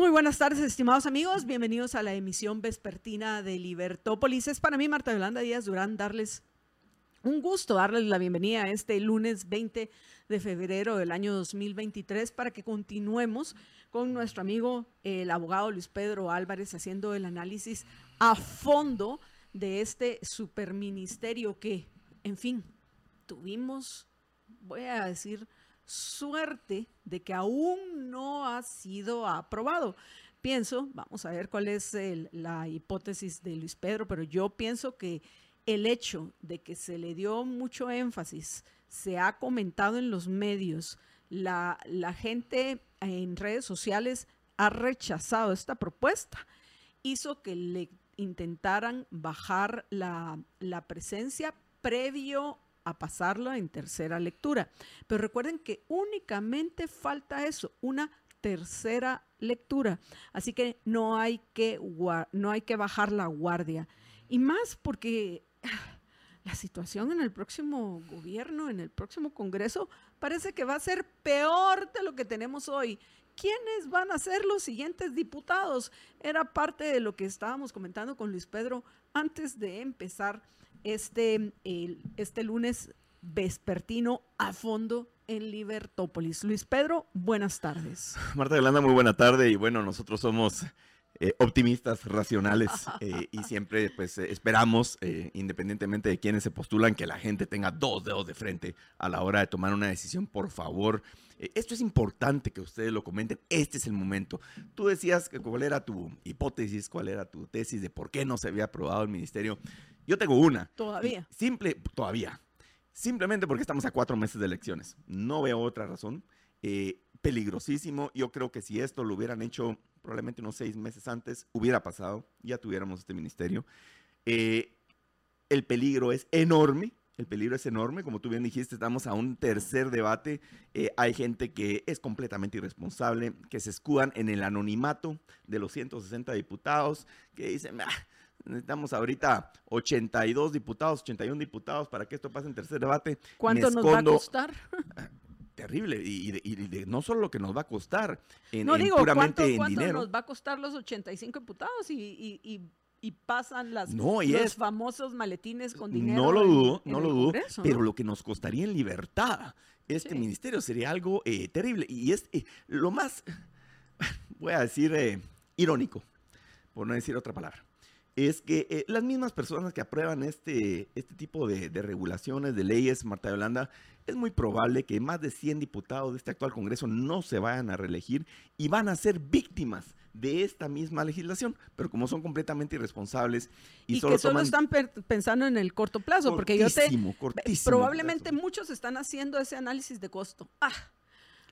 Muy buenas tardes, estimados amigos. Bienvenidos a la emisión vespertina de Libertópolis. Es para mí, Marta Yolanda Díaz Durán, darles un gusto, darles la bienvenida a este lunes 20 de febrero del año 2023 para que continuemos con nuestro amigo, el abogado Luis Pedro Álvarez, haciendo el análisis a fondo de este superministerio que, en fin, tuvimos, voy a decir, suerte de que aún no ha sido aprobado. Pienso, vamos a ver cuál es la hipótesis de Luis Pedro, pero yo pienso que el hecho de que se le dio mucho énfasis, se ha comentado en los medios, la, la gente en redes sociales ha rechazado esta propuesta, hizo que le intentaran bajar la, la presencia previo a pasarlo en tercera lectura. Pero recuerden que únicamente falta eso, una tercera lectura. Así que no hay que, no hay que bajar la guardia. Y más porque la situación en el próximo gobierno, en el próximo Congreso, parece que va a ser peor de lo que tenemos hoy. ¿Quiénes van a ser los siguientes diputados? Era parte de lo que estábamos comentando con Luis Pedro antes de empezar este, el, este lunes vespertino a fondo en Libertópolis. Luis Pedro, buenas tardes. Marta Yolanda, muy buena tarde y bueno, nosotros somos eh, optimistas, racionales eh, y siempre pues eh, esperamos, eh, independientemente de quienes se postulan, que la gente tenga dos dedos de frente a la hora de tomar una decisión, por favor. Eh, esto es importante que ustedes lo comenten, este es el momento. Tú decías que cuál era tu hipótesis, cuál era tu tesis de por qué no se había aprobado el ministerio. Yo tengo una. Todavía. Simple, todavía. Simplemente porque estamos a cuatro meses de elecciones. No veo otra razón. Eh, peligrosísimo. Yo creo que si esto lo hubieran hecho probablemente unos seis meses antes, hubiera pasado. Ya tuviéramos este ministerio. Eh, el peligro es enorme. El peligro es enorme, como tú bien dijiste, estamos a un tercer debate. Eh, hay gente que es completamente irresponsable, que se escudan en el anonimato de los 160 diputados, que dicen, ah, necesitamos ahorita 82 diputados, 81 diputados para que esto pase en tercer debate. ¿Cuánto nos va a costar? Terrible, y, de- y de- no solo lo que nos va a costar, en, no en digo, puramente ¿cuánto, en cuánto dinero. nos va a costar los 85 diputados y, y- y- y pasan las, No, los es- famosos maletines con dinero? No lo en- dudo, en no el lo dudo, pero ¿no? lo que nos costaría en libertad este Sí. ministerio sería algo eh, terrible. Y es eh, lo más, voy a decir, eh, irónico, por no decir otra palabra, es que eh, las mismas personas que aprueban este, este tipo de, de regulaciones, de leyes, Marta Yolanda, es muy probable que más de 100 diputados de este actual Congreso no se vayan a reelegir y van a ser víctimas de esta misma legislación, pero como son completamente irresponsables y, Y, solo que solo toman están pensando en el corto plazo, porque yo te... Cortísimo, Probablemente plazo. muchos están haciendo ese análisis de costo. Ah, ¿Qué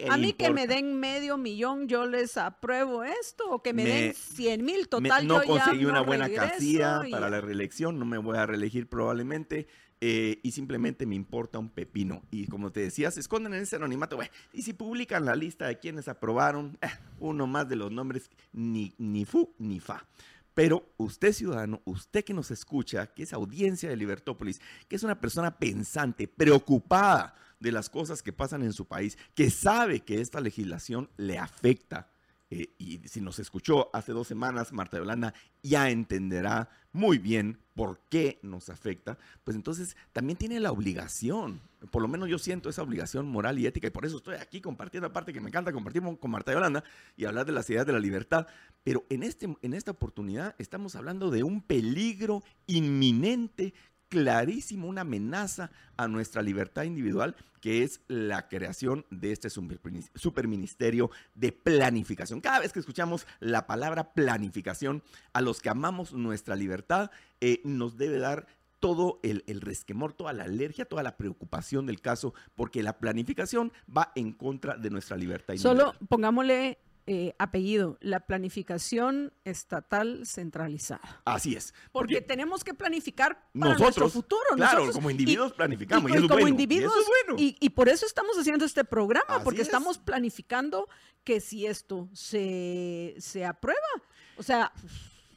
a mí que me importa? den medio millón, yo les apruebo esto, o que me, Me- den 100 mil Me- total, no yo ya conseguí una no buena casilla y- para la reelección, no me voy a reelegir probablemente. eh, y simplemente me importa un pepino. Y como te decía, se esconden en ese anonimato. güey. y si publican la lista de quienes aprobaron, eh, uno más de los nombres, ni, ni fu ni fa. Pero usted ciudadano, usted que nos escucha, que es audiencia de Libertópolis, que es una persona pensante, preocupada de las cosas que pasan en su país, que sabe que esta legislación le afecta, eh, y si nos escuchó hace dos semanas, Marta Yolanda ya entenderá muy bien por qué nos afecta, pues entonces también tiene la obligación, por lo menos yo siento esa obligación moral y ética, y por eso estoy aquí compartiendo, aparte que me encanta compartir con Marta Yolanda y hablar de las ideas de la libertad, pero en, este, en esta oportunidad estamos hablando de un peligro inminente clarísimo una amenaza a nuestra libertad individual, que es la creación de este superminis- superministerio de planificación. Cada vez que escuchamos la palabra planificación, a los que amamos nuestra libertad, eh, nos debe dar todo el, el resquemor, toda la alergia, toda la preocupación del caso, porque la planificación va en contra de nuestra libertad Solo individual. pongámosle eh, apellido, la planificación estatal centralizada. Así es. Porque, tenemos que planificar para nosotros, nuestro futuro. Claro, nosotros, como individuos planificamos. Y, Y, eso es como bueno, individuos, y eso es bueno. y, y por eso estamos haciendo este programa, Así porque es. estamos planificando que si esto se, se aprueba, o sea,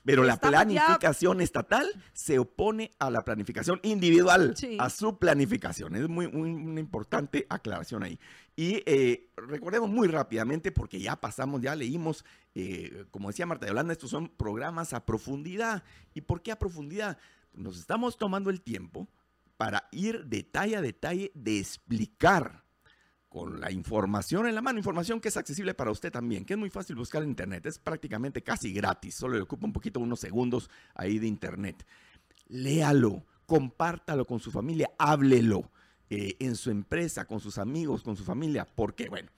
Pero la ya- planificación estatal se opone a la planificación individual, Sí. a su planificación. Es muy, muy- una importante aclaración ahí. Y eh, recordemos muy rápidamente, porque ya pasamos, ya leímos, eh, como decía Marta de Holanda, estos son programas a profundidad. ¿Y por qué a profundidad? Nos estamos tomando el tiempo para ir detalle a detalle de explicar con la información en la mano, información que es accesible para usted también, que es muy fácil buscar en internet, es prácticamente casi gratis, solo le ocupa un poquito, unos segundos ahí de internet. Léalo, compártalo con su familia, háblelo eh, en su empresa, con sus amigos, con su familia, porque bueno,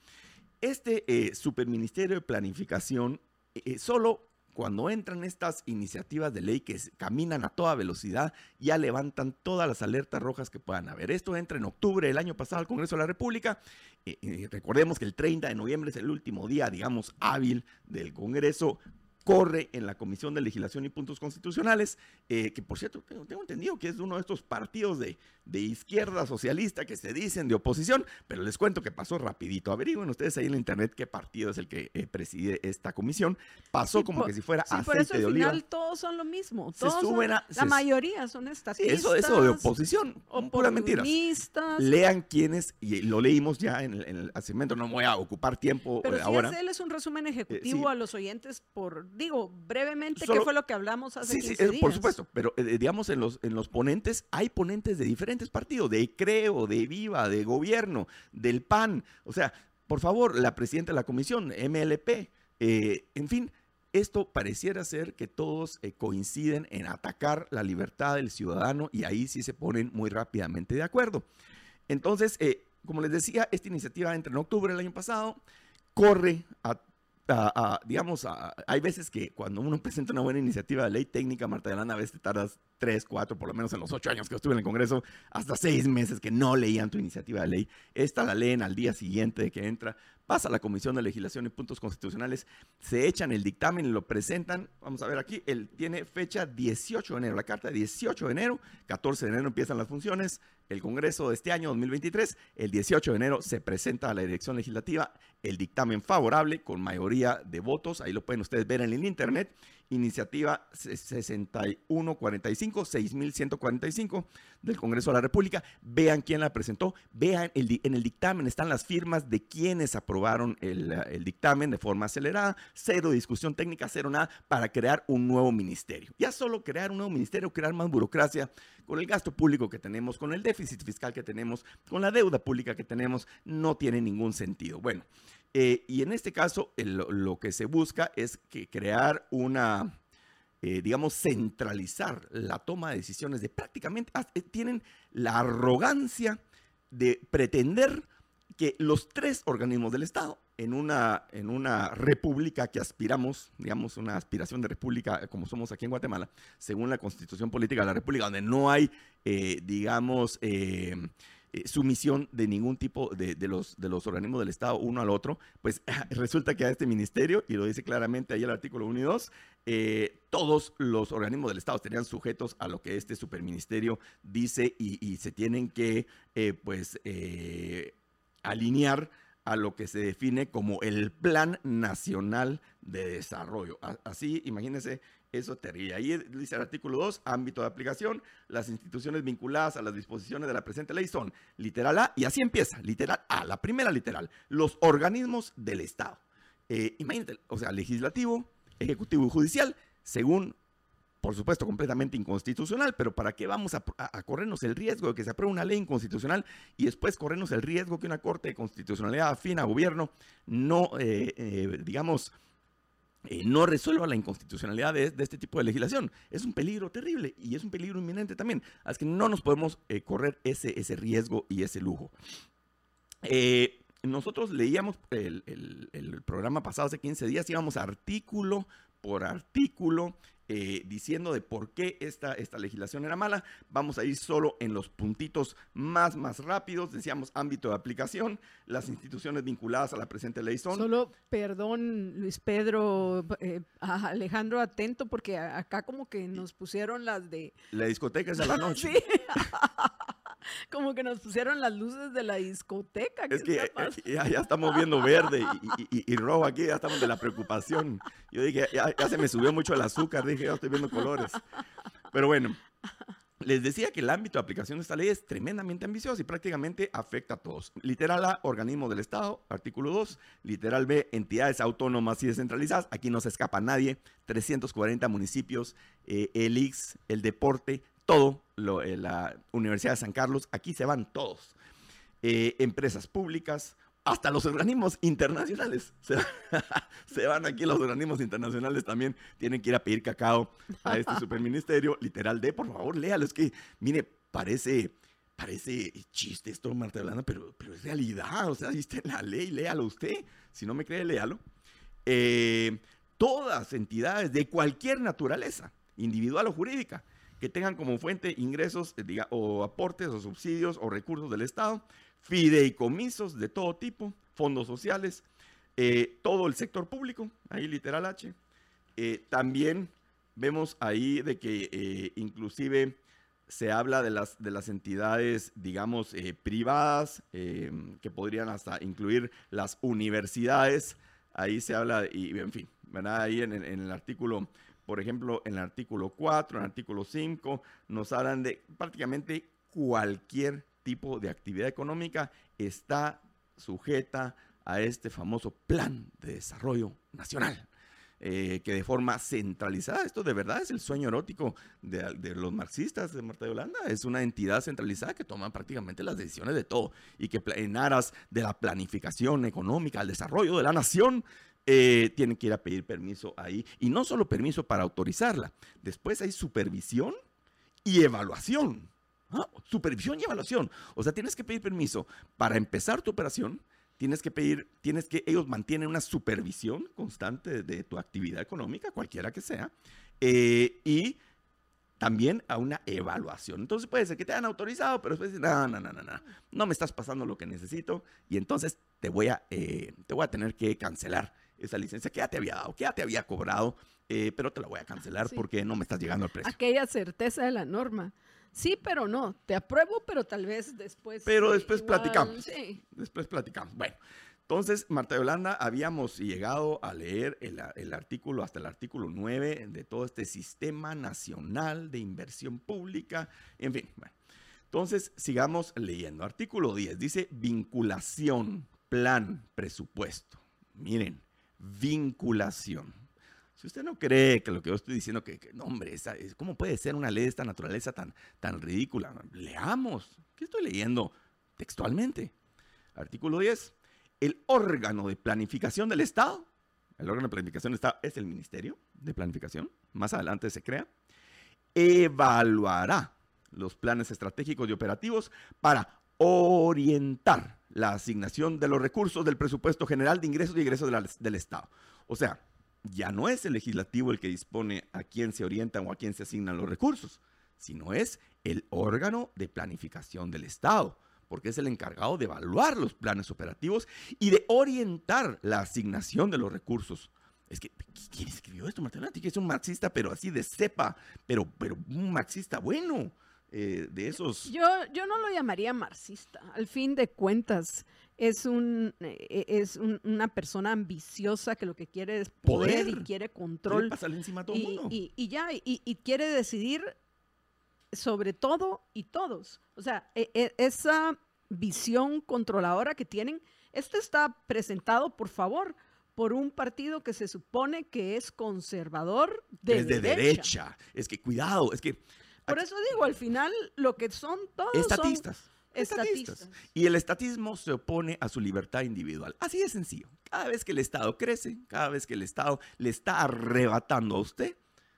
este eh, superministerio de planificación eh, solo cuando entran estas iniciativas de ley que caminan a toda velocidad, ya levantan todas las alertas rojas que puedan haber. Esto entra en octubre del año pasado al Congreso de la República. Eh, eh, recordemos que el 30 de noviembre es el último día, digamos, hábil del Congreso. Corre en la Comisión de Legislación y Puntos Constitucionales, eh, que por cierto, tengo, tengo entendido que es uno de estos partidos de, de izquierda socialista que se dicen de oposición, pero les cuento que pasó rapidito. Averigüen ustedes ahí en la internet qué partido es el que eh, preside esta comisión. Pasó Sí, como por- que si fuera sí, por aceite eso al de oliva. final todos son lo mismo. Se Todos suben a- la se- mayoría son estatistas. eso, eso de oposición, pura oportunistas. Lean quiénes, y lo leímos ya en el, en el segmento, no me voy a ocupar tiempo Pero eh, si ahora. hacerles un resumen ejecutivo sí. a los oyentes por, digo, brevemente, ¿qué fue lo que hablamos hace Sí, sí, 15 eh, por días? supuesto, pero eh, digamos en los, en los ponentes, hay ponentes de diferentes partidos, de Creo, de Viva, de Gobierno, del PAN, o sea, por favor, la presidenta de la comisión, MLP, eh, en fin, esto pareciera ser que todos eh, coinciden en atacar la libertad del ciudadano y ahí sí se ponen muy rápidamente de acuerdo. Entonces, eh, como les decía, esta iniciativa entra en octubre del año pasado, corre a digamos, a- hay veces que cuando uno presenta una buena iniciativa de ley técnica, Marta de Lana, a veces te tardas tres, cuatro, por lo menos en los ocho años que estuve en el Congreso, hasta seis meses que no leían tu iniciativa de ley. Esta la leen al día siguiente de que entra, pasa a la Comisión de Legislación y Puntos Constitucionales, se echan el dictamen y lo presentan. Vamos a ver aquí, él tiene fecha 18 de enero, la carta de 18 de enero, 14 de enero empiezan las funciones, el Congreso de este año 2023, el 18 de enero se presenta a la dirección legislativa el dictamen favorable con mayoría de votos, ahí lo pueden ustedes ver en el internet, iniciativa 6145, 6145 del Congreso de la República, vean quién la presentó, vean el en el dictamen están las firmas de quienes aprobaron el, el dictamen de forma acelerada, cero discusión técnica, cero nada, para crear un nuevo ministerio. Ya solo crear un nuevo ministerio, crear más burocracia, con el gasto público que tenemos, con el déficit fiscal que tenemos, con la deuda pública que tenemos, no tiene ningún sentido. Bueno, eh, y en este caso el- lo que se busca es que crear una, eh, digamos, centralizar la toma de decisiones de prácticamente, ah, eh, tienen la arrogancia de pretender que los tres organismos del Estado, en una, en una república que aspiramos, digamos, una aspiración de república eh, como somos aquí en Guatemala, según la constitución política de la república, donde no hay, eh, digamos, eh, sumisión de ningún tipo de, los, de los organismos del Estado uno al otro, pues resulta que a este ministerio, y lo dice claramente ahí el artículo 1 y 2, eh, todos los organismos del Estado estarían sujetos a lo que este superministerio dice y, se tienen que, eh, pues, eh, alinear a lo que se define como el Plan Nacional de Desarrollo. Así, imagínense, eso terrible. Ahí dice el artículo 2, ámbito de aplicación, las instituciones vinculadas a las disposiciones de la presente ley son literal A, y así empieza, literal A, la primera literal, los organismos del Estado. Eh, imagínate, o sea, legislativo, ejecutivo y judicial, según por supuesto, completamente inconstitucional, pero ¿para qué vamos a, corrernos el riesgo de que se apruebe una ley inconstitucional y después corrernos el riesgo que una Corte de Constitucionalidad afín a gobierno no, eh, eh, digamos, eh, no resuelva la inconstitucionalidad de, este tipo de legislación? Es un peligro terrible y es un peligro inminente también. Así que no nos podemos eh, correr ese, ese riesgo y ese lujo. Eh, nosotros leíamos el- el programa pasado hace 15 días, íbamos artículo por artículo eh, diciendo de por qué esta, esta legislación era mala. Vamos a ir solo en los puntitos más, más rápidos. Decíamos ámbito de aplicación. Las instituciones vinculadas a la presente ley son... Solo, perdón, Luis Pedro, eh, Alejandro, atento, porque acá como que nos pusieron las de... La discoteca es a la noche. sí. como que nos pusieron las luces de la discoteca. Es que eh, ya, estamos viendo verde y, rojo aquí, ya estamos de la preocupación. Yo dije, ya, se me subió mucho el azúcar, dije, ya estoy viendo colores. Pero bueno, les decía que el ámbito de aplicación de esta ley es tremendamente ambicioso y prácticamente afecta a todos. Literal A, organismo del Estado, artículo 2. Literal B, entidades autónomas y descentralizadas. Aquí no se escapa nadie. 340 municipios, eh, el IX, el deporte, todo, lo, eh, la Universidad de San Carlos, aquí se van todos. Eh, empresas públicas, hasta los organismos internacionales. Se, van aquí los organismos internacionales también. Tienen que ir a pedir cacao a este superministerio. Literal de, por favor, léalo. Es que, mire, parece, parece chiste esto, Marta Blanda, pero, pero es realidad. O sea, viste la ley, léalo usted. Si no me cree, léalo. Eh, todas entidades de cualquier naturaleza, individual o jurídica, que tengan como fuente ingresos eh, o aportes o subsidios o recursos del Estado, fideicomisos de todo tipo, fondos sociales, eh, todo el sector público, ahí literal H. Eh, también vemos ahí de que inclusive se habla de las, de las entidades, digamos, privadas, que podrían hasta incluir las universidades. Ahí se habla, y en fin, ¿verdad? Ahí en el artículo por ejemplo, en el artículo 4, en el artículo 5, nos hablan de prácticamente cualquier tipo de actividad económica está sujeta a este famoso plan de desarrollo nacional. Eh, que de forma centralizada, esto de verdad es el sueño erótico de, los marxistas de Marta de Holanda, es una entidad centralizada que toma prácticamente las decisiones de todo y que en aras de la planificación económica, el desarrollo de la nación, eh, tienen que ir a pedir permiso ahí. Y no solo permiso para autorizarla, después hay supervisión y evaluación. ¿ah? Supervisión y evaluación. O sea, tienes que pedir permiso para empezar tu operación. Tienes que pedir, tienes que, ellos mantienen una supervisión constante de, tu actividad económica, cualquiera que sea, eh, y también a una evaluación. Entonces puede ser que te hayan autorizado, pero después no, no, no, no, no, no me estás pasando lo que necesito y entonces te voy a, eh, te voy a tener que cancelar esa licencia que ya te había dado, que ya te había cobrado, eh, pero te la voy a cancelar porque no me estás llegando al precio. Aquella certeza de la norma. Sí, pero no. Te apruebo, pero tal vez después. Pero después platicamos. Sí. Después platicamos. Bueno, entonces, Marta Yolanda, habíamos llegado a leer el, el, artículo, hasta el artículo 9 de todo este sistema nacional de inversión pública. En fin, bueno. Entonces, sigamos leyendo. Artículo 10 dice vinculación, plan, presupuesto. Miren, vinculación. Si usted no cree que lo que yo estoy diciendo, que, no, hombre, ¿cómo puede ser una ley de esta naturaleza tan, tan ridícula? Leamos. ¿Qué estoy leyendo textualmente? Artículo 10. El órgano de planificación del Estado, el órgano de planificación del Estado es el Ministerio de Planificación, más adelante se crea, evaluará los planes estratégicos y operativos para orientar la asignación de los recursos del presupuesto general de ingresos y egresos del Estado. O sea, ya no es el legislativo el que dispone a quién se orientan o a quién se asignan los recursos, sino es el órgano de planificación del Estado, porque es el encargado de evaluar los planes operativos y de orientar la asignación de los recursos. Es que, ¿quién escribió esto? Que es un marxista, pero así de cepa, pero, pero un marxista bueno. Eh, de esos... Yo, yo no lo llamaría marxista. Al fin de cuentas, es, un, eh, es una persona ambiciosa que lo que quiere es poder, y quiere control. encima todo y, mundo. Y, ya, y, quiere decidir sobre todo y todos. O sea, e, e, esa visión controladora que tienen, esto está presentado, por favor, por un partido que se supone que es conservador de, es de derecha. Es que cuidado, es que por eso digo, al final lo que son todos estatistas. Son estatistas. Y el estatismo se opone a su libertad individual. Así de sencillo. Cada vez que el Estado crece, cada vez que el Estado le está arrebatando a usted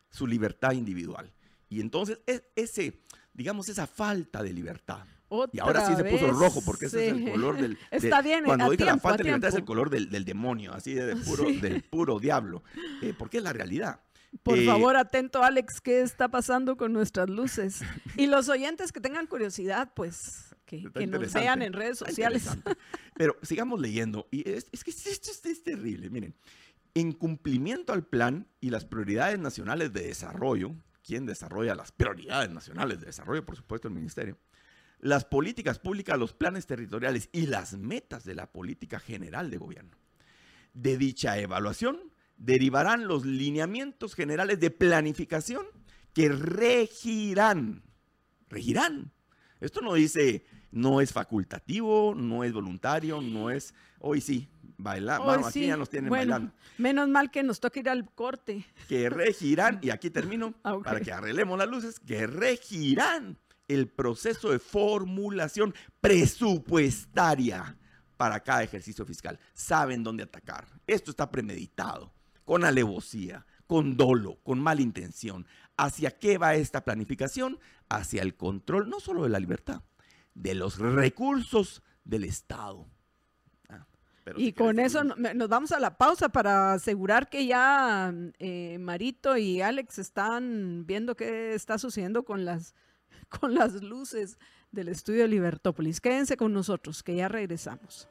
su libertad individual. Y entonces es ese, digamos, esa falta de libertad. y ahora sí se puso rojo porque ese es el color del... Está bien, Cuando digo la falta de libertad es el color del, demonio, así de, puro, del puro diablo. Eh, porque es la realidad. Por Eh, favor, atento, Alex, ¿qué está pasando con nuestras luces? Y los oyentes que tengan curiosidad, pues que, que nos vean en redes sociales. Pero sigamos leyendo. Y es, es que esto es, es terrible. Miren, en cumplimiento al plan y las prioridades nacionales de desarrollo, ¿quién desarrolla las prioridades nacionales de desarrollo? Por supuesto, el ministerio. Las políticas públicas, los planes territoriales y las metas de la política general de gobierno. De dicha evaluación derivarán los lineamientos generales de planificación que regirán, regirán. Esto no dice, no es facultativo, no es voluntario, no es, hoy sí, bailar, Hoy bueno, aquí sí, ya nos tienen bueno, bailando, Menos mal que nos toca ir al corte. que regirán, y aquí termino, Ah, para que arreglemos las luces, que regirán el proceso de formulación presupuestaria para cada ejercicio fiscal. Saben dónde atacar. Esto está premeditado, con alevosía, con dolo, con mala intención. ¿Hacia qué va esta planificación? Hacia el control no solo de la libertad, de los recursos del Estado. Ah, pero Y si con eso nos vamos a la pausa para asegurar que ya eh, Marito y Alex están viendo qué está sucediendo con las, con las luces del estudio de Libertópolis. Quédense con nosotros, que ya regresamos.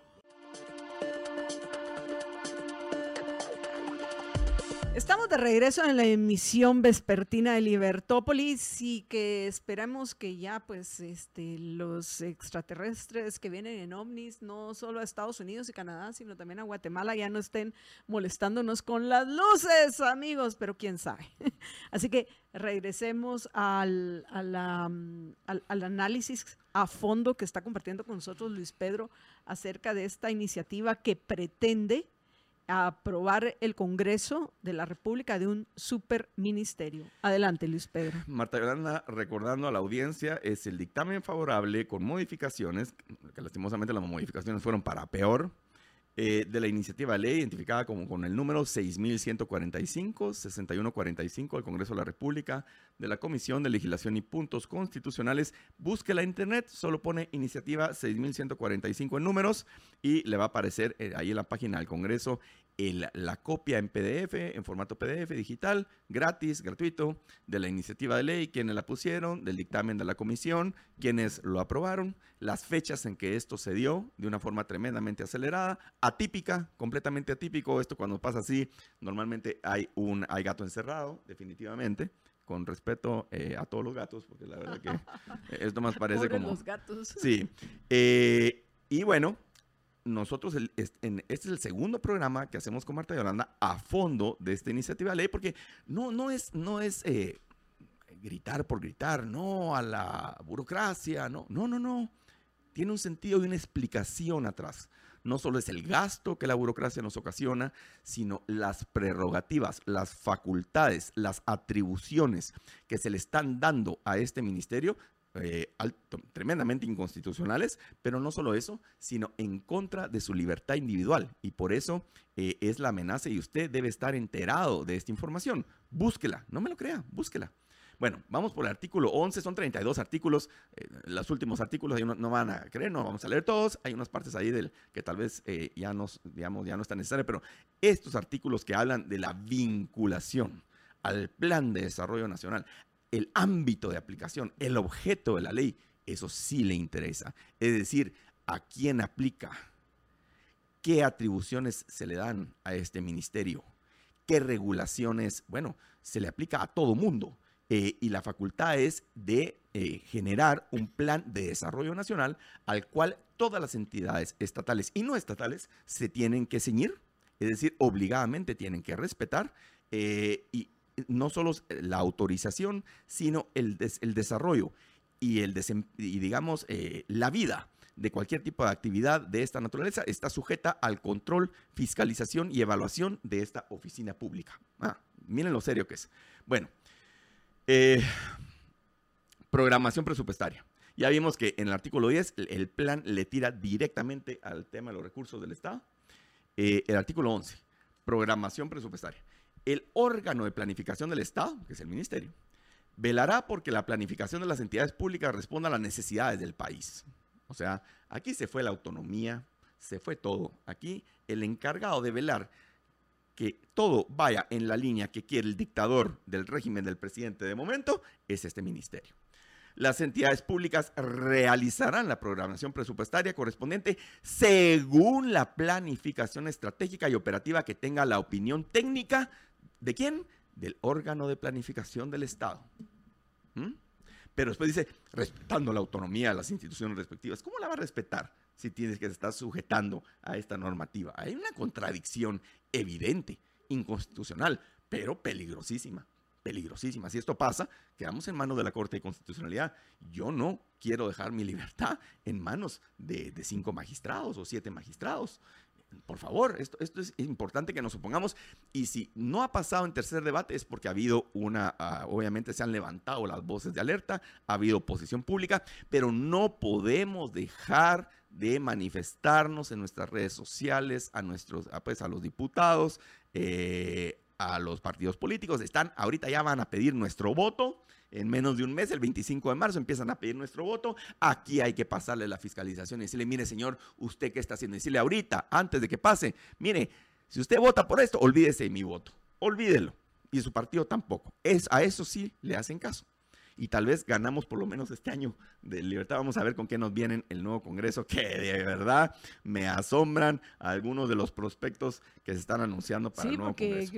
Estamos de regreso en la emisión vespertina de Libertópolis y que esperamos que ya pues este los extraterrestres que vienen en ovnis no solo a Estados Unidos y Canadá, sino también a Guatemala ya no estén molestándonos con las luces, amigos, pero quién sabe. Así que regresemos al, al, al análisis a fondo que está compartiendo con nosotros Luis Pedro acerca de esta iniciativa que pretende aprobar el Congreso de la República de un superministerio. Adelante, Luis Pedro. Marta Yolanda, recordando a la audiencia, es el dictamen favorable con modificaciones, que lastimosamente las modificaciones fueron para peor, eh, de la iniciativa ley identificada como con el número 6145, 6145 del Congreso de la República, de la Comisión de Legislación y Puntos Constitucionales. Busque la internet, solo pone iniciativa 6145 en números y le va a aparecer eh, ahí en la página del Congreso el- la copia en PDF, en formato PDF digital, gratis, gratuito, de la iniciativa de ley, quienes la pusieron, del dictamen de la comisión, quienes lo aprobaron, las fechas en que esto se dio de una forma tremendamente acelerada, atípica, completamente atípico. Esto cuando pasa así, normalmente hay un hay gato encerrado, definitivamente. Con respeto eh, a todos los gatos, porque la verdad que esto más parece Pobres como... los gatos. Sí. Eh, y bueno, nosotros, el- este es el segundo programa que hacemos con Marta Yolanda a fondo de esta iniciativa de ley, porque no, no es, no es eh, gritar por gritar, no a la burocracia, no, no, no, no. Tiene un sentido y una explicación atrás. No solo es el gasto que la burocracia nos ocasiona, sino las prerrogativas, las facultades, las atribuciones que se le están dando a este ministerio eh, tremendamente inconstitucionales, pero no solo eso, sino en contra de su libertad individual. Y por eso eh, es la amenaza y usted debe estar enterado de esta información. Búsquela, no me lo crea, búsquela. Bueno, vamos por el artículo 11, son 32 artículos, eh, los últimos artículos ahí no, no van a creer, no vamos a leer todos, hay unas partes ahí del que tal vez ya, digamos, ya no es tan necesario, pero estos artículos que hablan de la vinculación al plan de desarrollo nacional, el ámbito de aplicación, el objeto de la ley, eso sí le interesa. Es decir, a quién aplica, qué atribuciones se le dan a este ministerio, qué regulaciones, bueno, se le aplica a todo mundo. eh, y la facultad es de eh, generar un plan de desarrollo nacional al cual todas las entidades estatales y no estatales se tienen que ceñir, es decir, obligadamente tienen que respetar eh, y no solo la autorización, sino el, el desarrollo y, el desem- y digamos, eh, la vida de cualquier tipo de actividad de esta naturaleza está sujeta al control, fiscalización y evaluación de esta oficina pública. Ah, miren lo serio que es. Bueno, eh, programación presupuestaria. Ya vimos que en el artículo 10 el, plan le tira directamente al tema de los recursos del Estado. Eh, el artículo 11, programación presupuestaria. El órgano de planificación del Estado, que es el ministerio, velará porque la planificación de las entidades públicas responda a las necesidades del país. O sea, aquí se fue la autonomía, se fue todo. Aquí el encargado de velar que todo vaya en la línea que quiere el dictador del régimen del presidente de momento, es este ministerio. Las entidades públicas realizarán la programación presupuestaria correspondiente según la planificación estratégica y operativa que tenga la opinión técnica de quién? Del órgano de planificación del Estado. ¿Mm? Pero después dice, respetando la autonomía de las instituciones respectivas. ¿Cómo la va a respetar si tienes que estar sujetando a esta normativa? Hay una contradicción evidente, inconstitucional, pero peligrosísima peligrosísima. Si esto pasa, quedamos en manos de la Corte de Constitucionalidad. Yo no quiero dejar mi libertad en manos de, cinco magistrados o siete magistrados. Por favor, esto, esto, es importante que nos opongamos. Y si no ha pasado en tercer debate es porque ha habido una, ah, obviamente se han levantado las voces de alerta, ha habido oposición pública, pero no podemos dejar de manifestarnos en nuestras redes sociales, a nuestros, pues, a los diputados, eh, a los partidos políticos. Están, ahorita ya van a pedir nuestro voto. En menos de un mes, el 25 de marzo, empiezan a pedir nuestro voto. Aquí hay que pasarle la fiscalización y decirle, mire, señor, ¿usted qué está haciendo? Decirle ahorita, antes de que pase, mire, si usted vota por esto, olvídese de mi voto. Olvídelo. Y su partido tampoco. Es, a eso sí le hacen caso y tal vez ganamos por lo menos este año de libertad. Vamos a ver con qué nos vienen el nuevo Congreso, que de verdad me asombran algunos de los prospectos que se están anunciando para el nuevo Congreso.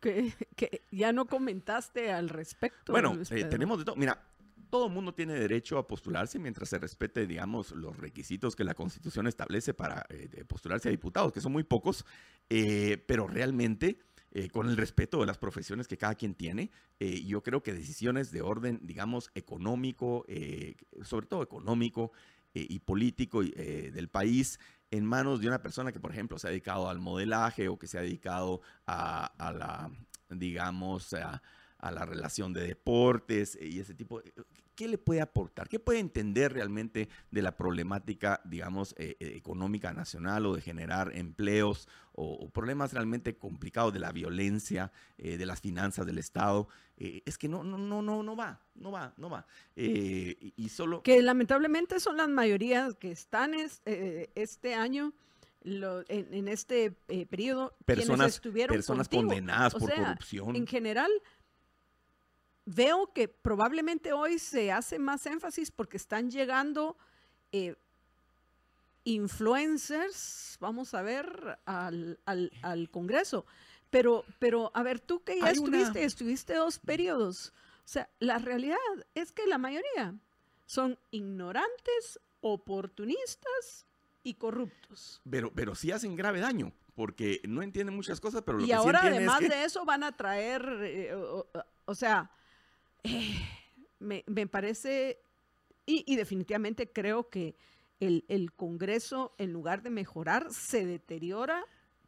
Que, que, ya no comentaste al respecto. Bueno, eh, tenemos de todo. Mira, todo el mundo tiene derecho a postularse mientras se respete, digamos, los requisitos que la Constitución establece para eh, postularse a diputados, que son muy pocos, eh, pero realmente eh, con el respeto de las profesiones que cada quien tiene. Eh, yo creo que decisiones de orden, digamos, económico, eh, sobre todo económico y político del país, en manos de una persona que, por ejemplo, se ha dedicado al modelaje o que se ha dedicado a, la, digamos, a, a la relación de deportes y ese tipo. ¿Qué le puede aportar? ¿Qué puede entender realmente de la problemática, digamos, eh, eh, económica nacional o de generar empleos o, problemas realmente complicados de la violencia, eh, de las finanzas del Estado? es que no, no, no, no, no va, no va, no va. y solo... Que lamentablemente son las mayorías que están este año. en, este periodo personas, estuvieron personas condenadas por corrupción. En general, veo que probablemente hoy se hace más énfasis porque están llegando eh, influencers, vamos a ver, al, Congreso. Pero, pero, a ver, tú que ya estuviste, estuviste dos periodos. O sea, la realidad es que la mayoría son ignorantes, oportunistas y corruptos. Pero, pero sí hacen grave daño, porque no entienden muchas cosas, pero lo y ahora, además de eso, van a traer, eh, o, sea, eh, me, parece, y, definitivamente creo que el, Congreso, en lugar de mejorar, se deteriora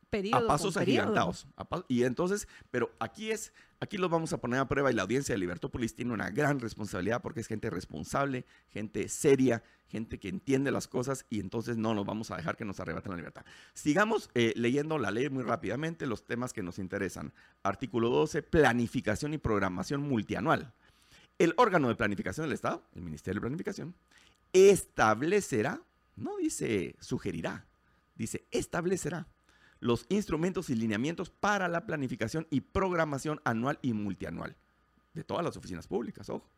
periodo a pasos agigantados. y entonces, pero aquí es, aquí los vamos a poner a prueba y la audiencia de Libertópolis tiene una gran responsabilidad porque es gente responsable, gente seria, gente que entiende las cosas y entonces no nos vamos a dejar que nos arrebaten la libertad. Sigamos eh, leyendo la ley muy rápidamente, los temas que nos interesan. Artículo 12, planificación y programación multianual. El órgano de planificación del Estado, el Ministerio de Planificación, establecerá, no dice sugerirá, dice establecerá los instrumentos y lineamientos para la planificación y programación anual y multianual de todas las oficinas públicas, ojo.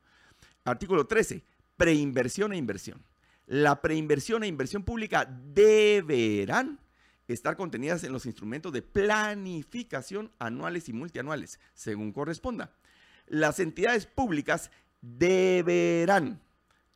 Artículo 13, preinversión e inversión. La preinversión e inversión pública deberán estar contenidas en los instrumentos de planificación anuales y multianuales, según corresponda las entidades públicas deberán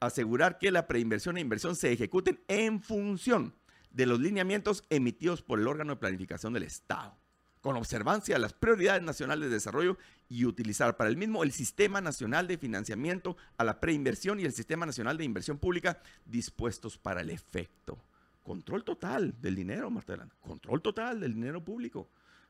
asegurar que la preinversión e inversión se ejecuten en función de los lineamientos emitidos por el órgano de planificación del Estado, con observancia de las prioridades nacionales de desarrollo y utilizar para el mismo el Sistema Nacional de Financiamiento a la Preinversión y el Sistema Nacional de Inversión Pública dispuestos para el efecto. Control total del dinero, Marta Control total del dinero público.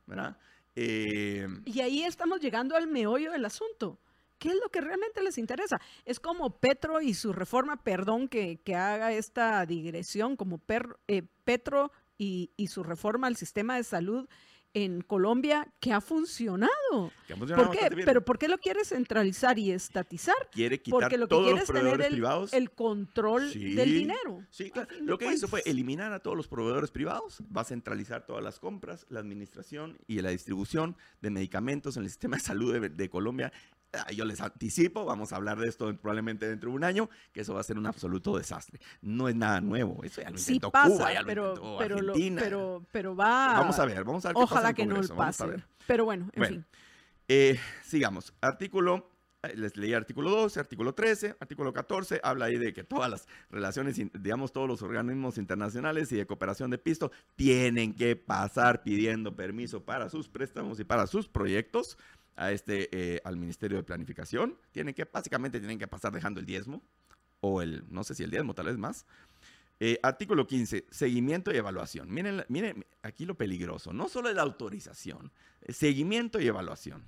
¿verdad? Eh, y ahí estamos llegando al meollo del asunto. ¿Qué es lo que realmente les interesa? Es como Petro y su reforma, perdón que, haga esta digresión, como eh, Petro y, su reforma al sistema de salud en Colombia que ha funcionado. Que ha funcionado ¿Por qué? Pero ¿por qué lo quiere centralizar y estatizar? quiere quitar Porque lo que quiere es tener proveedores el, privados. el control Sí, del dinero. Sí, claro. Lo que hizo fue eliminar a todos los proveedores privados, va a centralizar todas las compras, la administración y la distribución de medicamentos en el sistema de salud de, de Colombia. Yo les anticipo, vamos a hablar de esto probablemente dentro de un año, que eso va a ser un absoluto desastre. No es nada nuevo, eso ya lo Sí intentó pasa, Cuba, ya lo pero, intentó pero, lo- Argentina. pero, pero va. Vamos a ver, vamos a ver qué pasa Ojalá en que no Congreso, lo vamos a pase. ver. Pero bueno, en Bueno, fin. Eh, sigamos. Artículo, eh, les leí artículo 12, artículo 13, artículo 14, habla ahí de que todas las relaciones, digamos, todos los organismos internacionales y de cooperación de pisto tienen que pasar pidiendo permiso para sus préstamos y para sus proyectos a este, eh, al Ministerio de Planificación. Tienen que, básicamente tienen que pasar dejando el diezmo, o el, no sé si el diezmo, tal vez más. Eh, artículo 15, seguimiento y evaluación. Miren, miren aquí lo peligroso, no solo la autorización, seguimiento y evaluación.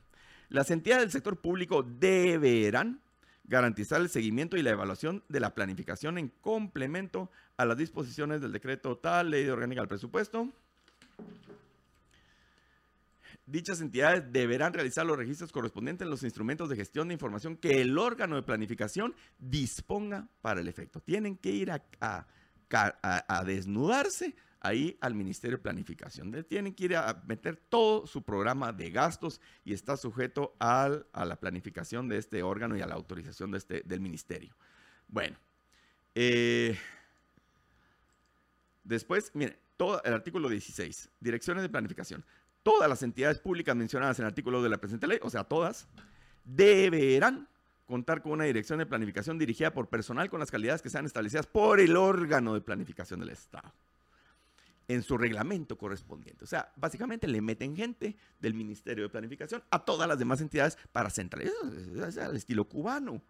Las entidades del sector público deberán garantizar el seguimiento y la evaluación de la planificación en complemento a las disposiciones del decreto tal, ley orgánica del presupuesto. Dichas entidades deberán realizar los registros correspondientes en los instrumentos de gestión de información que el órgano de planificación disponga para el efecto. Tienen que ir a, desnudarse ahí al Ministerio de Planificación. Tienen que ir a meter todo su programa de gastos y está sujeto a la planificación de este órgano y a la autorización este, del Ministerio. Bueno, eh, después, miren, todo el artículo 16, direcciones de planificación. Todas las entidades públicas mencionadas en el artículo de la presente ley, o sea, todas, deberán contar con una dirección de planificación dirigida por personal con las calidades que sean establecidas por el órgano de planificación del Estado en su reglamento correspondiente. O sea, básicamente le meten gente del Ministerio de Planificación a todas las demás entidades para centralizar. Eso Es al estilo cubano,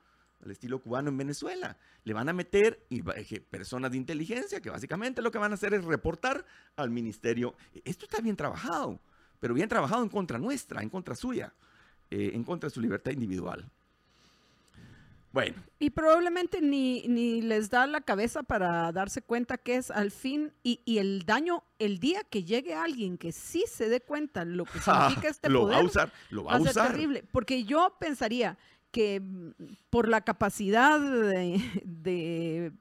al estilo cubano en Venezuela. Le van a meter eje- personas de inteligencia que básicamente lo que van a hacer es reportar al ministerio. Esto está bien trabajado, pero bien trabajado en contra nuestra, en contra suya, eh, en contra de su libertad individual. Bueno, Y probablemente ni, ni les da la cabeza para darse cuenta que es al fin y, y el daño, el día que llegue alguien que sí se dé cuenta lo que significa este lo poder, va a usar, lo va va a usar. terrible. Porque yo pensaría que mm, por la capacidad de, de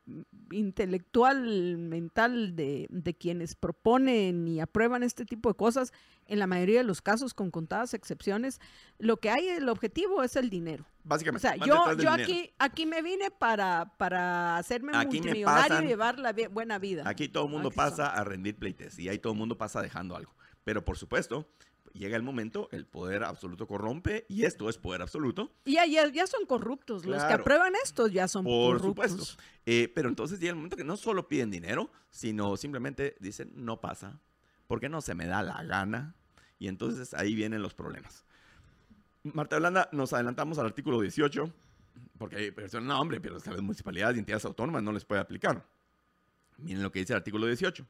intelectual, mental de, de quienes proponen y aprueban este tipo de cosas, en la mayoría de los casos, con contadas excepciones, lo que hay, el objetivo es el dinero. O Básicamente. sea, van yo, yo dinero. aquí, aquí me vine para, para hacerme Aquí multimillonario pasan- y llevar la buena vida. Aquí todo el mundo Aquí pasa a rendir pleites y ahí todo el mundo pasa dejando algo. Pero por supuesto, llega el momento, el poder absoluto corrompe y esto es poder absoluto. Y ya, ya, son corruptos. Los que aprueban esto ya son Por corruptos. supuesto. Eh, pero entonces llega el momento que no solo piden dinero, sino simplemente dicen, no pasa, porque no se me da la gana. Y entonces ahí vienen los problemas. Marta Yolanda, nos adelantamos al artículo 18, porque hay personas, no hombre, pero las municipalidades y entidades autónomas no les puede aplicar. Miren lo que dice el artículo 18.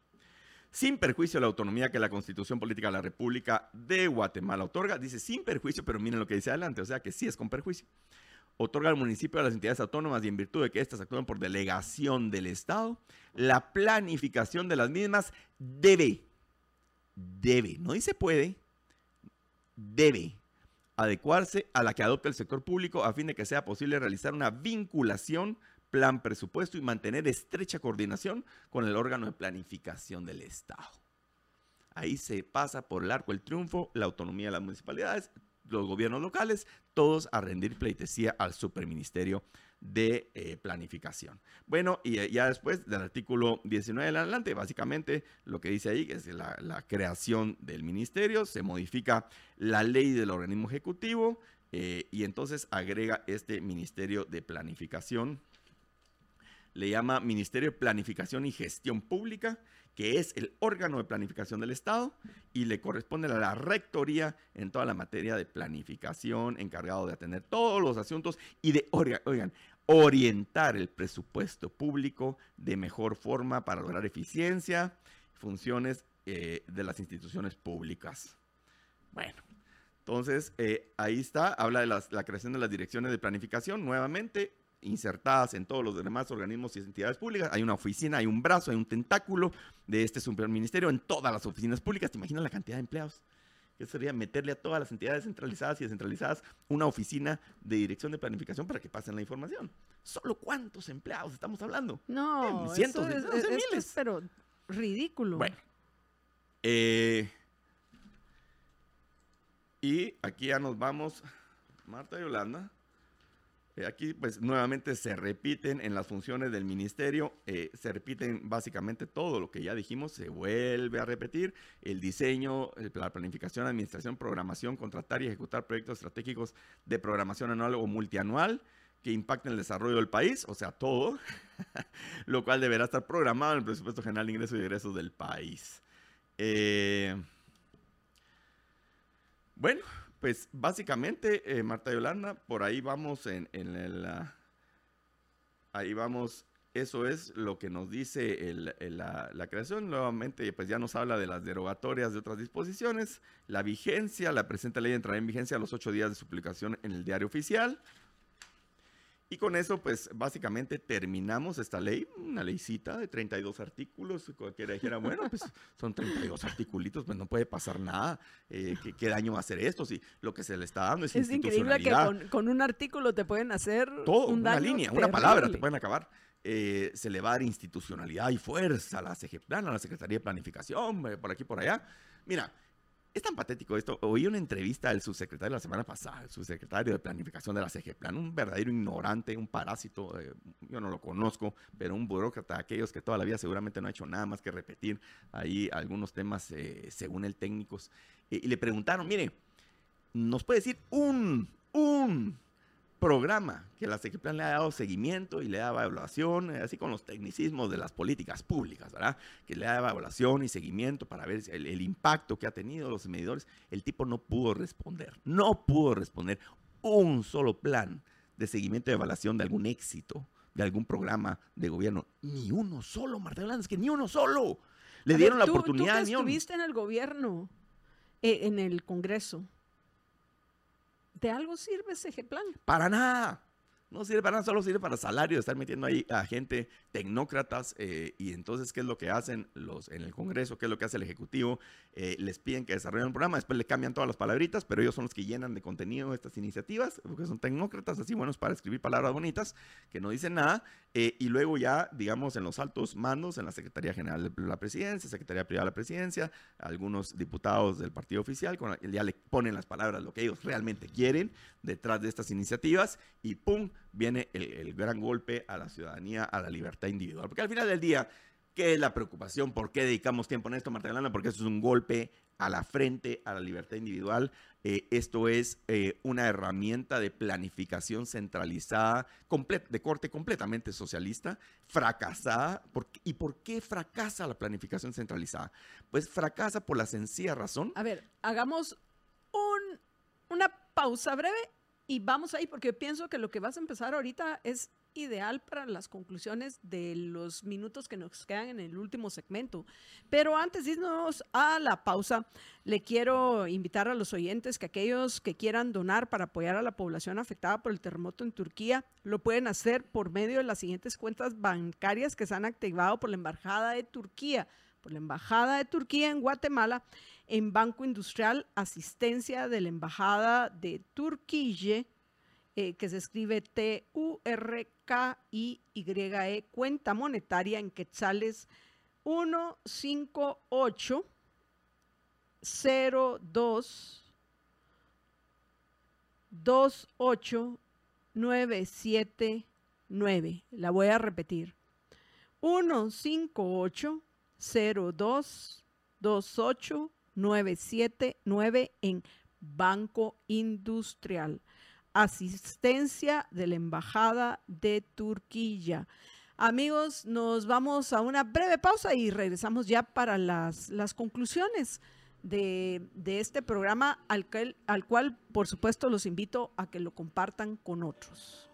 Sin perjuicio de la autonomía que la Constitución Política de la República de Guatemala otorga, dice sin perjuicio, pero miren lo que dice adelante, o sea que sí es con perjuicio. Otorga al municipio a las entidades autónomas y en virtud de que éstas actúan por delegación del Estado, la planificación de las mismas debe, debe, no dice puede, debe adecuarse a la que adopta el sector público a fin de que sea posible realizar una vinculación, plan presupuesto y mantener estrecha coordinación con el órgano de planificación del Estado. Ahí se pasa por el arco el triunfo, la autonomía de las municipalidades, los gobiernos locales, todos a rendir pleitesía al superministerio de eh, planificación. Bueno, y eh, ya después del artículo 19 en adelante, básicamente lo que dice ahí es la, la creación del ministerio, se modifica la ley del organismo ejecutivo eh, y entonces agrega este ministerio de planificación le llama Ministerio de Planificación y Gestión Pública, que es el órgano de planificación del Estado y le corresponde a la rectoría en toda la materia de planificación, encargado de atender todos los asuntos y de, orientar el presupuesto público de mejor forma para lograr eficiencia, funciones eh, de las instituciones públicas. Bueno, entonces eh, ahí está, habla de la creación de las direcciones de planificación, nuevamente insertadas en todos los demás organismos y entidades públicas. Hay una oficina, hay un brazo, hay un tentáculo de este superministerio en todas las oficinas públicas. ¿Te imaginas la cantidad de empleados? que sería meterle a todas las entidades centralizadas y descentralizadas una oficina de dirección de planificación para que pasen la información. ¿Solo cuántos empleados estamos hablando? No, Eh, cientos de es, es, miles. pero ridículo. Bueno. Eh, y aquí ya nos vamos, Marta y Yolanda. Eh, aquí pues nuevamente se repiten en las funciones del ministerio, eh, se repiten básicamente todo lo que ya dijimos, se vuelve a repetir, el diseño, la planificación, administración, programación, contratar y ejecutar proyectos estratégicos de programación anual o multianual que impacten el desarrollo del país, o sea, todo, lo cual deberá estar programado en el presupuesto general de ingresos y egresos del país. Eh, bueno, pues básicamente, eh, Marta Yolanda, por ahí vamos en, en el, ah, ahí vamos, eso es lo que nos dice el- la, la creación. Nuevamente, pues ya nos habla de las derogatorias de otras disposiciones, la vigencia, la presente ley entrará en vigencia a los ocho días de su publicación en el diario oficial. Y con eso, pues básicamente terminamos esta ley, una leycita de 32 artículos. Cualquiera dijera, bueno, pues son 32 articulitos, pues no puede pasar nada. Eh, ¿qué, qué daño va a hacer esto? Si lo que se le está dando es, es increíble que con, con un artículo te pueden hacer Todo, un una daño línea, una palabra, te pueden acabar. Eh, se le va a dar institucionalidad y fuerza a la CGPlan, a la Secretaría de Planificación, eh, por aquí, por allá. Mira, es tan patético esto. Oí una entrevista del subsecretario la semana pasada, el subsecretario de Planificación de la CGPlan, un verdadero ignorante, un parásito, eh, yo no lo conozco, pero un burócrata, aquellos que toda la vida seguramente no ha hecho nada más que repetir ahí algunos temas eh, según el técnicos. Y le preguntaron, mire, ¿nos puede decir un, un programa que la Secreplan le ha dado seguimiento y le daba evaluación, eh, así con los tecnicismos de las políticas públicas, ¿verdad? Que le daba evaluación y seguimiento para ver el, el impacto que ha tenido los medidores. El tipo no pudo responder, no pudo responder un solo plan de seguimiento y evaluación de algún éxito, de algún programa de gobierno. Ni uno solo, Marta es que ni uno solo. Le A dieron ver, la oportunidad. Tú que estuviste en el gobierno, eh, en el Congreso, ¿de algo sirve ese plan? Para nada. No sirve para nada, solo sirve para salario, estar metiendo ahí a gente tecnócratas. eh, y entonces, ¿qué es lo que hacen los en el Congreso? ¿Qué es lo que hace el Ejecutivo? Eh, les piden que desarrollen un programa, después le cambian todas las palabritas, pero ellos son los que llenan de contenido estas iniciativas, porque son tecnócratas así buenos para escribir palabras bonitas, que no dicen nada. eh, y luego ya, digamos, en los altos mandos, en la Secretaría General de la Presidencia, Secretaría Privada de la Presidencia, algunos diputados del partido oficial, ya le ponen las palabras, lo que ellos realmente quieren detrás de estas iniciativas y ¡pum! Viene el, gran golpe a la ciudadanía, a la libertad individual. Porque al final del día, ¿qué es la preocupación? ¿Por qué dedicamos tiempo en esto, Marta Yolanda? Porque esto es un golpe a la frente, a la libertad individual. Eh, esto es eh, una herramienta de planificación centralizada, de corte completamente socialista, fracasada. ¿Por qué- ¿Y por qué fracasa la planificación centralizada? Pues fracasa por la sencilla razón A ver, hagamos un, una pausa breve y vamos ahí, porque pienso que lo que vas a empezar ahorita es ideal para las conclusiones de los minutos que nos quedan en el último segmento. Pero antes de irnos a la pausa, le quiero invitar a los oyentes que aquellos que quieran donar para apoyar a la población afectada por el terremoto en Turquía, lo pueden hacer por medio de las siguientes cuentas bancarias que se han activado por la Embajada de Turquía por la Embajada de Turquía en Guatemala, en Banco Industrial, asistencia de la Embajada de Turquille, eh, que se escribe T-U-R-K-I-Y-E, cuenta monetaria en quetzales 158 02 28 979. La voy a repetir. 158 02 28 979 en Banco Industrial. Asistencia de la Embajada de Turquía. Amigos, nos vamos a una breve pausa y regresamos ya para las, las conclusiones de, de este programa al, cual- al cual, por supuesto, los invito a que lo compartan con otros.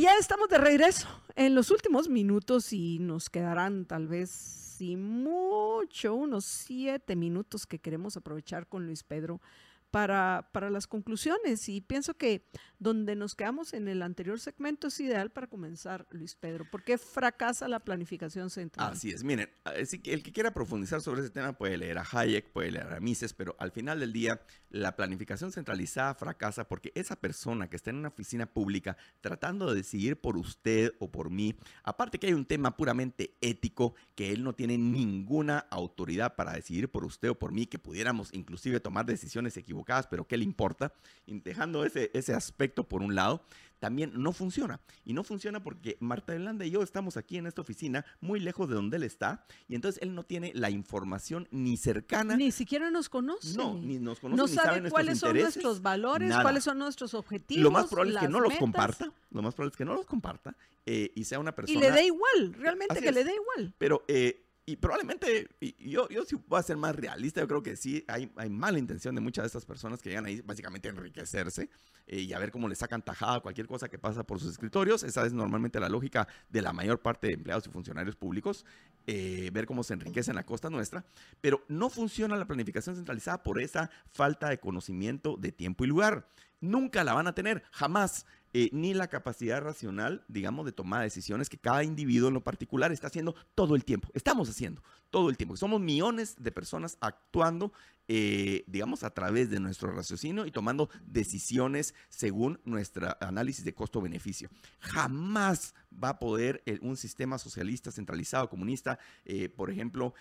Y ya estamos de regreso. En los últimos minutos y nos quedarán tal vez sin mucho, unos siete minutos que queremos aprovechar con Luis Pedro para, para las conclusiones. Y pienso que donde nos quedamos en el anterior segmento es ideal para comenzar, Luis Pedro. ¿Por qué fracasa la planificación central? Así es. Miren, el que quiera profundizar sobre ese tema puede leer a Hayek, puede leer a Mises, pero al final del día la planificación centralizada fracasa porque esa persona que está en una oficina pública tratando de decidir por usted o por mí, aparte que hay un tema puramente ético, que él no tiene ninguna autoridad para decidir por usted o por mí, que pudiéramos inclusive tomar decisiones equivocadas, pero ¿qué le importa? dejando ese, ese aspecto por un lado, también no funciona. Y no funciona porque Marta Yolanda y yo estamos aquí en esta oficina, muy lejos de donde él está, y entonces él no tiene la información ni cercana. Ni siquiera nos conoce. No, ni nos conoce. No ni sabe, cuáles son nuestros valores, cuáles son nuestros objetivos. Lo más probable es que no los comparta. Lo más probable es que no los comparta eh, y sea una persona. Y le dé igual, realmente que le dé igual. Pero eh, y probablemente, yo, yo sí voy a ser más realista, yo creo que sí hay, hay mala intención de muchas de estas personas que llegan ahí básicamente a enriquecerse eh, y a ver cómo le sacan tajada a cualquier cosa que pasa por sus escritorios. Esa es normalmente la lógica de la mayor parte de empleados y funcionarios públicos, eh, ver cómo se enriquecen a costa nuestra. Pero no funciona la planificación centralizada por esa falta de conocimiento de tiempo y lugar. Nunca la van a tener, jamás. Eh, ni la capacidad racional, digamos, de tomar decisiones que cada individuo en lo particular está haciendo todo el tiempo. Estamos haciendo todo el tiempo. Somos millones de personas actuando, eh, digamos, a través de nuestro raciocinio y tomando decisiones según nuestro análisis de costo-beneficio. Jamás va a poder un sistema socialista, centralizado, comunista, eh, por ejemplo,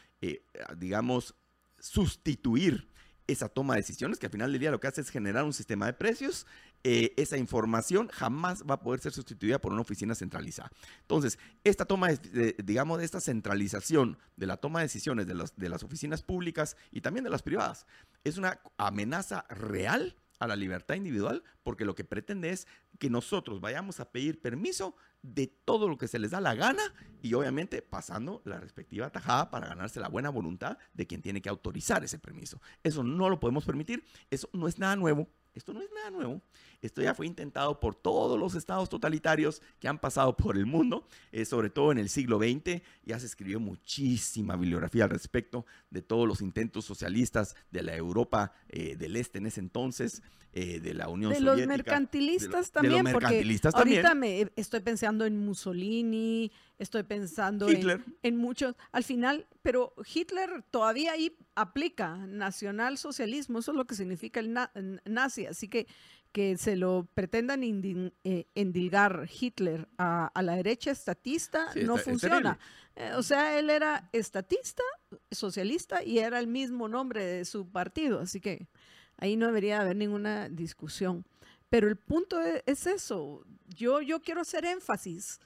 digamos, sustituir esa toma de decisiones, que al final del día lo que hace es generar un sistema de precios eh, esa información jamás va a poder ser sustituida por una oficina centralizada. Entonces, esta toma, de, digamos, de esta centralización de la toma de decisiones de, de las oficinas públicas y también de las privadas, es una amenaza real a la libertad individual porque lo que pretende es que nosotros vayamos a pedir permiso de todo lo que se les da la gana y obviamente pasando la respectiva tajada para ganarse la buena voluntad de quien tiene que autorizar ese permiso. Eso no lo podemos permitir, eso no es nada nuevo, esto no es nada nuevo. Esto ya fue intentado por todos los estados totalitarios que han pasado por el mundo, eh, sobre todo en el siglo XX. Ya se escribió muchísima bibliografía al respecto de todos los intentos socialistas de la Europa eh, del Este en ese entonces, eh, de la Unión Soviética. De los mercantilistas también, mercantilistas porque ahorita me estoy pensando en Mussolini, estoy pensando En, muchos, al final, pero Hitler todavía ahí aplica nacionalsocialismo, eso es lo que significa el nazi, así que que se lo pretendan eh, endilgar Hitler a, la derecha estatista no funciona. Eh, o sea, él era estatista, socialista y era el mismo nombre de su partido, así que ahí no debería haber ninguna discusión. Pero el punto es, es eso, yo, yo quiero hacer énfasis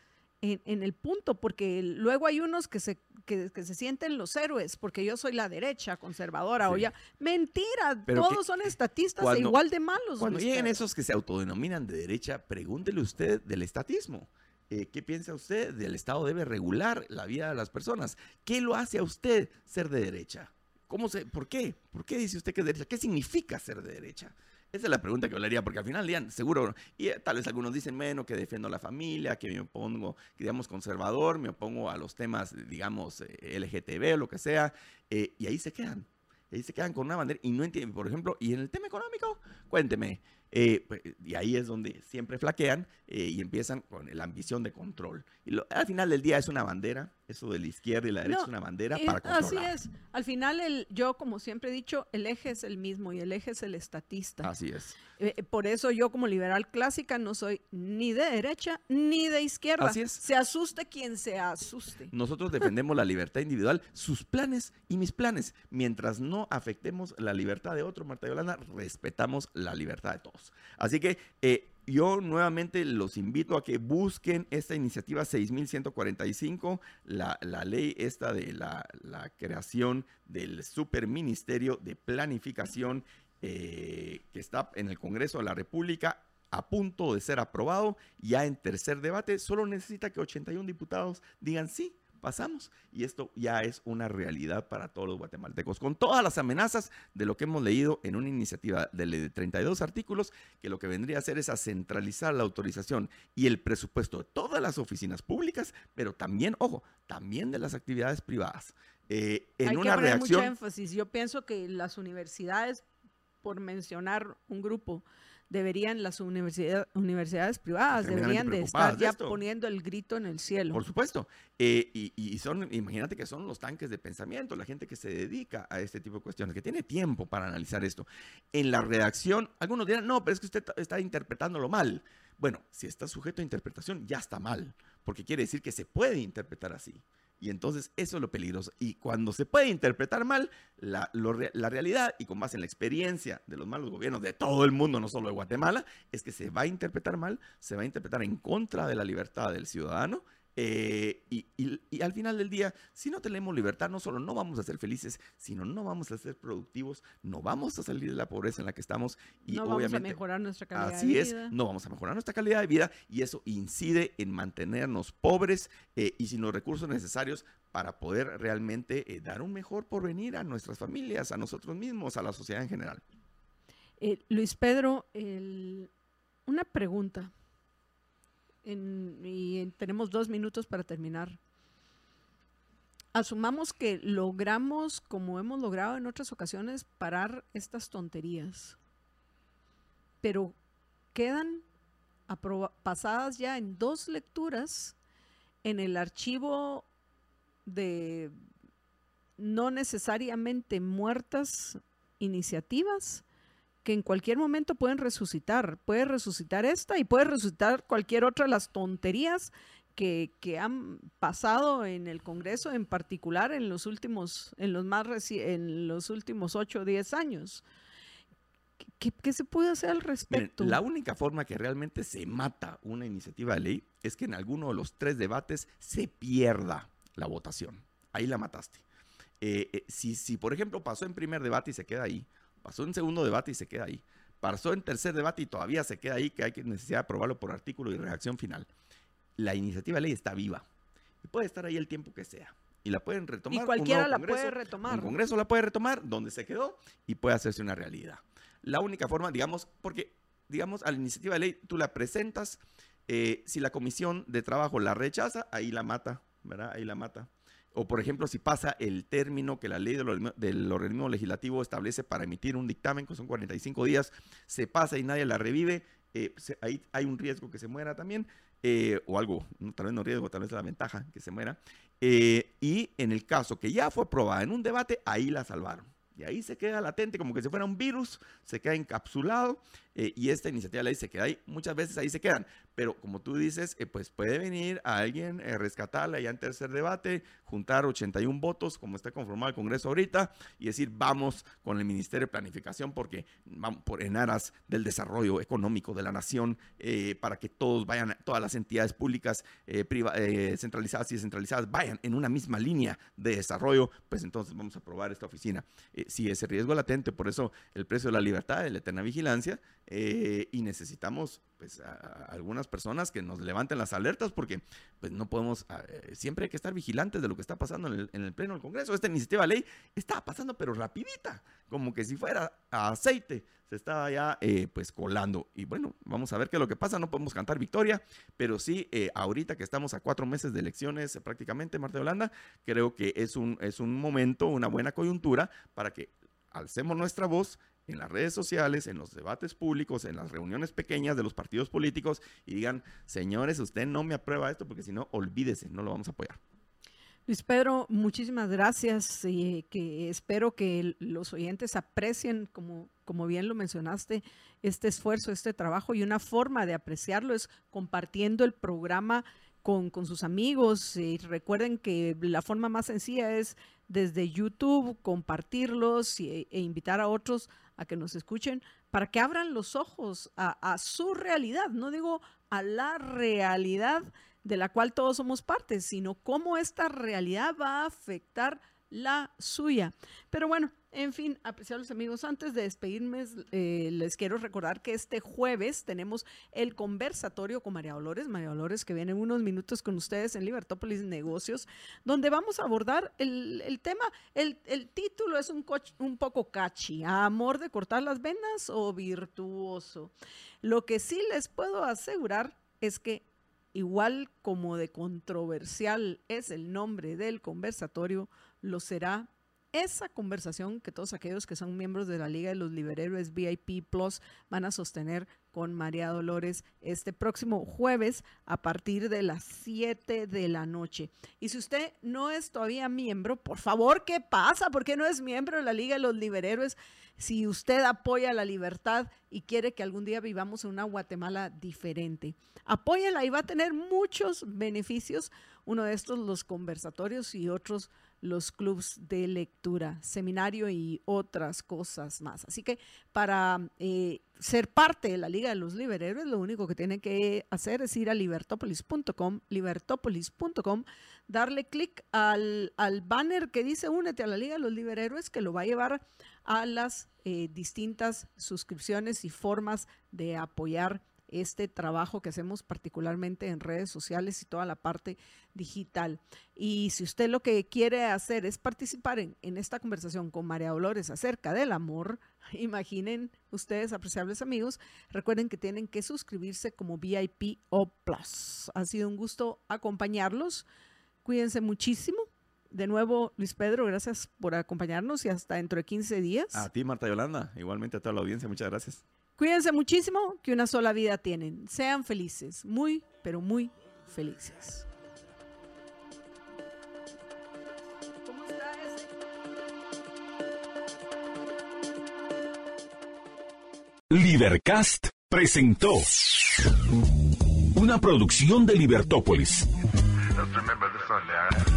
en, el punto, porque luego hay unos que se, que, se sienten los héroes, porque yo soy la derecha conservadora, o ya, mentira, todos son estatistas e igual de malos. Cuando lleguen esos que se autodenominan de derecha, pregúntele usted del estatismo. Eh, ¿Qué piensa usted del Estado debe regular la vida de las personas? ¿Qué lo hace a usted ser de derecha? ¿Cómo se, ¿Por qué? ¿Por qué dice usted que es de derecha? ¿Qué significa ser de derecha? Esa es la pregunta que hablaría, porque al final seguro, y eh, tal vez algunos dicen, menos que defiendo a la familia, que me opongo, digamos, conservador, me opongo a los temas, digamos, eh, LGTB o lo que sea, eh, y ahí se quedan. Ahí se quedan con una bandera y no entienden, por ejemplo, y en el tema económico, cuénteme, eh, pues, y ahí es donde siempre flaquean eh, y empiezan con la ambición de control. Y al final del día es una bandera, eso de la izquierda y la derecha es una bandera para controlar. Así es. Al final, el, yo, como siempre he dicho, el eje es el mismo y el eje es el estatista. Así es. Eh, por eso yo, como liberal clásica, no soy ni de derecha ni de izquierda. Así es. Se asuste quien se asuste. Nosotros defendemos la libertad individual, sus planes y mis planes. Mientras no afectemos la libertad de otro, Marta Yolanda, respetamos la libertad de todos. Así que eh, yo nuevamente los invito a que busquen esta iniciativa 6145, la, la ley esta de la, creación del superministerio de planificación eh, que está en el Congreso de la República a punto de ser aprobado, ya en tercer debate, solo necesita que 81 diputados digan sí, pasamos y esto ya es una realidad para todos los guatemaltecos, con todas las amenazas de lo que hemos leído en una iniciativa de 32 artículos, que lo que vendría a hacer es a centralizar la autorización y el presupuesto de todas las oficinas públicas, pero también, ojo, también de las actividades privadas. Eh, en Hay una que reacción. Mucho énfasis. Yo pienso que las universidades por mencionar un grupo, deberían las universidad- universidades privadas, deberían de estar ya poniendo el grito en el cielo. Por supuesto. Eh, y, y son, imagínate que son los tanques de pensamiento, la gente que se dedica a este tipo de cuestiones, que tiene tiempo para analizar esto. En la redacción, algunos dirán, no, pero es que usted está interpretándolo mal. Bueno, si está sujeto a interpretación, ya está mal, porque quiere decir que se puede interpretar así. Y entonces eso es lo peligroso. Y cuando se puede interpretar mal, la, la realidad, y con base en la experiencia de los malos gobiernos de todo el mundo, no solo de Guatemala, es que se va a interpretar mal, se va a interpretar en contra de la libertad del ciudadano. Eh, y, y- y al final del día, si no tenemos libertad, no solo no vamos a ser felices, sino no vamos a ser productivos, no vamos a salir de la pobreza en la que estamos. Y no vamos a obviamente, mejorar nuestra calidad Así de es, vida. no vamos a mejorar nuestra calidad de vida y eso incide en mantenernos pobres eh, y sin los recursos necesarios para poder realmente eh, dar un mejor porvenir a nuestras familias, a nosotros mismos, a la sociedad en general. Luis Pedro, el- una pregunta. Y en- tenemos dos minutos para terminar. Asumamos que logramos, como hemos logrado en otras ocasiones, parar estas tonterías. Pero quedan pasadas ya en dos lecturas en el archivo de no necesariamente muertas iniciativas que en cualquier momento pueden resucitar. Puede resucitar esta y puede resucitar cualquier otra de las tonterías que, que han pasado en el Congreso, en particular en los últimos, en los más reci- en los últimos 8 o 10 años. ¿Qué, se puede hacer al Miren, respecto? la única forma que realmente se mata una iniciativa de ley es que en alguno de los tres debates se pierda la votación. Ahí la mataste. Eh, eh, si, si, por ejemplo, pasó en primer debate y se queda ahí, pasó en segundo debate y se queda ahí, pasó en tercer debate y todavía se queda ahí, que hay que necesidad de aprobarlo por artículo y redacción final, la iniciativa de ley está viva y puede estar ahí el tiempo que sea. Y la pueden retomar. y cualquiera la congreso, puede retomar. Congreso la puede retomar donde se quedó y puede hacerse una realidad. La única forma, digamos, porque, digamos, a la iniciativa de ley tú la presentas, eh, si la comisión de trabajo la rechaza, ahí la mata, ¿verdad? Ahí la mata. O, por ejemplo, si pasa el término que la ley del del organismo legislativo establece para emitir un dictamen, que son 45 días, se pasa y nadie la revive, eh, ahí hay un riesgo que se muera también, eh, o algo, tal vez no riesgo, tal vez la ventaja que se muera. Eh, y en el caso que ya fue aprobada en un debate, ahí la salvaron. Y ahí se queda latente, como que si fuera un virus, se queda encapsulado eh, y esta iniciativa ley se queda ahí. Muchas veces ahí se quedan, pero como tú dices, eh, pues puede venir a alguien, eh, rescatarla ya en tercer debate, juntar 81 votos, como está conformado el Congreso ahorita, y decir, vamos con el Ministerio de Planificación porque vamos por en aras del desarrollo económico de la nación, eh, para que todos vayan, todas las entidades públicas, priva- centralizadas y descentralizadas, vayan en una misma línea de desarrollo, pues entonces vamos a aprobar esta oficina. Sí, ese riesgo latente, por eso el precio de la libertad, de la eterna vigilancia, eh, y necesitamos pues algunas personas que nos levanten las alertas porque pues no podemos, ah, eh, siempre hay que estar vigilantes de lo que está pasando en el, en el pleno del Congreso. Esta iniciativa de ley está pasando pero rapidita, como que si fuera aceite, se estaba ya eh, pues colando. Y bueno, vamos a ver qué es lo que pasa, no podemos cantar victoria, pero sí, ahorita que estamos a cuatro meses de elecciones prácticamente, Marta Holanda, creo que es un, es un momento, una buena coyuntura para que alcemos nuestra voz en las redes sociales, en los debates públicos, en las reuniones pequeñas de los partidos políticos y digan, señores, usted no me aprueba esto porque si no, olvídese, no lo vamos a apoyar. Luis Pedro, muchísimas gracias. y que espero que los oyentes aprecien, como, como bien lo mencionaste, este esfuerzo, este trabajo. Y una forma de apreciarlo es compartiendo el programa con, con sus amigos. Y recuerden que la forma más sencilla es desde YouTube compartirlos y- e invitar a otros a que nos escuchen para que abran los ojos a, su realidad. No digo a la realidad de la cual todos somos partes, sino cómo esta realidad va a afectar la suya. Pero bueno, en fin, apreciados amigos, antes de despedirme, eh, les quiero recordar que este jueves tenemos el conversatorio con María Dolores, María Dolores que viene en unos minutos con ustedes en Libertópolis Negocios, donde vamos a abordar el, tema, el, título es un, un poco catchy, amor de cortar las venas o virtuoso. Lo que sí les puedo asegurar es que igual como de controversial es el nombre del conversatorio, lo será esa conversación que todos aquellos que son miembros de la Liga de los Liberhéroes VIP Plus van a sostener con María Dolores este próximo jueves a partir de las 7 de la noche. Y si usted no es todavía miembro, por favor, ¿qué pasa? ¿Por qué no es miembro de la Liga de los Liberhéroes? Si usted apoya la libertad y quiere que algún día vivamos en una Guatemala diferente, apóyela y va a tener muchos beneficios. Uno de estos, los conversatorios y otros los clubs de lectura, seminario y otras cosas más. Así que para eh, ser parte de la Liga de los Liberhéroes, lo único que tiene que hacer es ir a libertopolis.com, libertopolis.com, darle clic al, al, banner que dice Únete a la Liga de los Liberhéroes, que lo va a llevar a las eh, distintas suscripciones y formas de apoyar este trabajo que hacemos particularmente en redes sociales y toda la parte digital. Y si usted lo que quiere hacer es participar en, en esta conversación con María Dolores acerca del amor, imaginen ustedes, apreciables amigos, recuerden que tienen que suscribirse como VIP o Plus. Ha sido un gusto acompañarlos. Cuídense muchísimo. De nuevo, Luis Pedro, gracias por acompañarnos y hasta dentro de 15 días. A ti, Marta Yolanda. Igualmente a toda la audiencia, muchas gracias. Cuídense muchísimo, que una sola vida tienen. Sean felices, muy, pero muy felices. ¿Cómo está ese? Libercast presentó una producción de Libertópolis.